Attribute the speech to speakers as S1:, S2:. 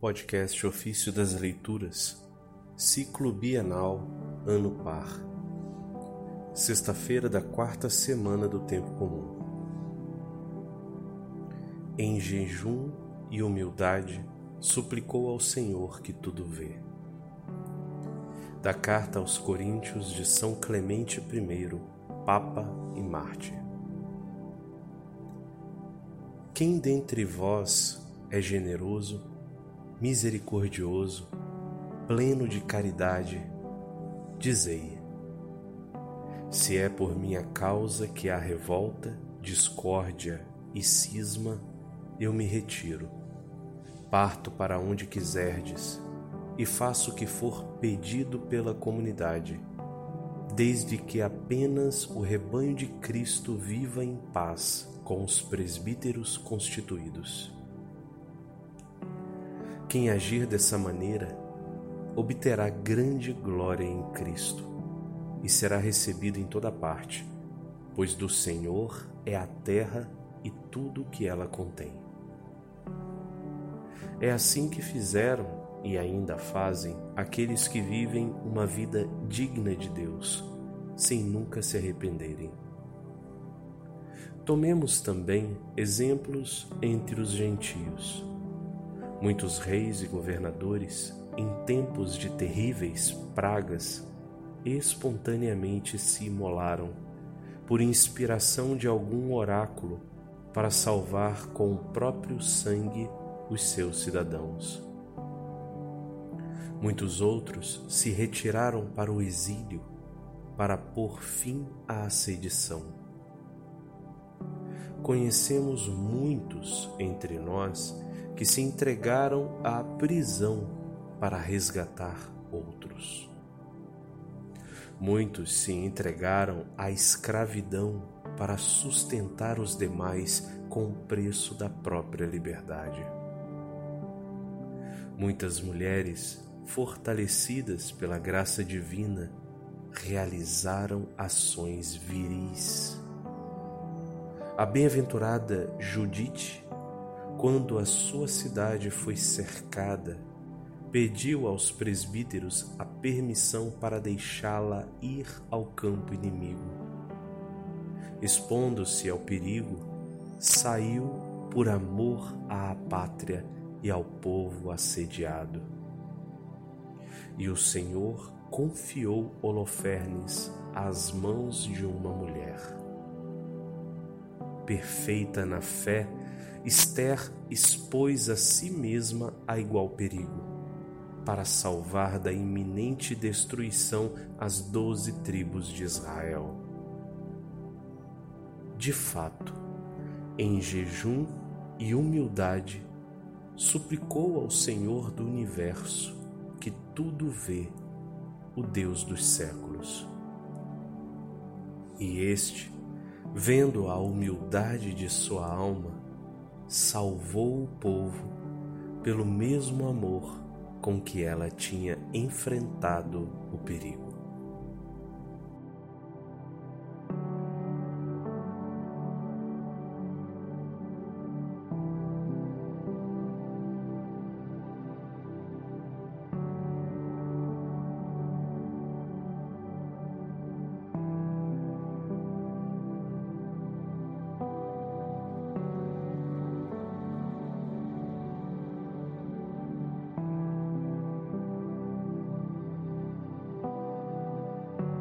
S1: podcast Ofício das Leituras, Ciclo Bienal, Ano Par. Sexta-feira da quarta semana do Tempo Comum. Em jejum e humildade, suplicou ao Senhor que tudo vê. Da carta aos Coríntios de São Clemente I, Papa e Mártir. Quem dentre vós é generoso, misericordioso, pleno de caridade, dizei: Se é por minha causa que há revolta, discórdia e cisma, eu me retiro. Parto para onde quiserdes e faço o que for pedido pela comunidade, desde que apenas o rebanho de Cristo viva em paz com os presbíteros constituídos. Quem agir dessa maneira obterá grande glória em Cristo e será recebido em toda parte, pois do Senhor é a terra e tudo o que ela contém. É assim que fizeram e ainda fazem aqueles que vivem uma vida digna de Deus, sem nunca se arrependerem. Tomemos também exemplos entre os gentios Muitos reis e governadores, em tempos de terríveis pragas, espontaneamente se imolaram, por inspiração de algum oráculo, para salvar com o próprio sangue os seus cidadãos. Muitos outros se retiraram para o exílio para pôr fim à sedição. Conhecemos muitos entre nós que se entregaram à prisão para resgatar outros. Muitos se entregaram à escravidão para sustentar os demais com o preço da própria liberdade. Muitas mulheres, fortalecidas pela graça divina, realizaram ações viris. A bem-aventurada Judite quando a sua cidade foi cercada, pediu aos presbíteros a permissão para deixá-la ir ao campo inimigo. Expondo-se ao perigo, saiu por amor à pátria e ao povo assediado. E o Senhor confiou Holofernes às mãos de uma mulher. Perfeita na fé, Esther expôs a si mesma a igual perigo, para salvar da iminente destruição as doze tribos de Israel. De fato, em jejum e humildade, suplicou ao Senhor do universo, que tudo vê, o Deus dos séculos. E este, vendo a humildade de sua alma, salvou o povo pelo mesmo amor com que ela tinha enfrentado o perigo.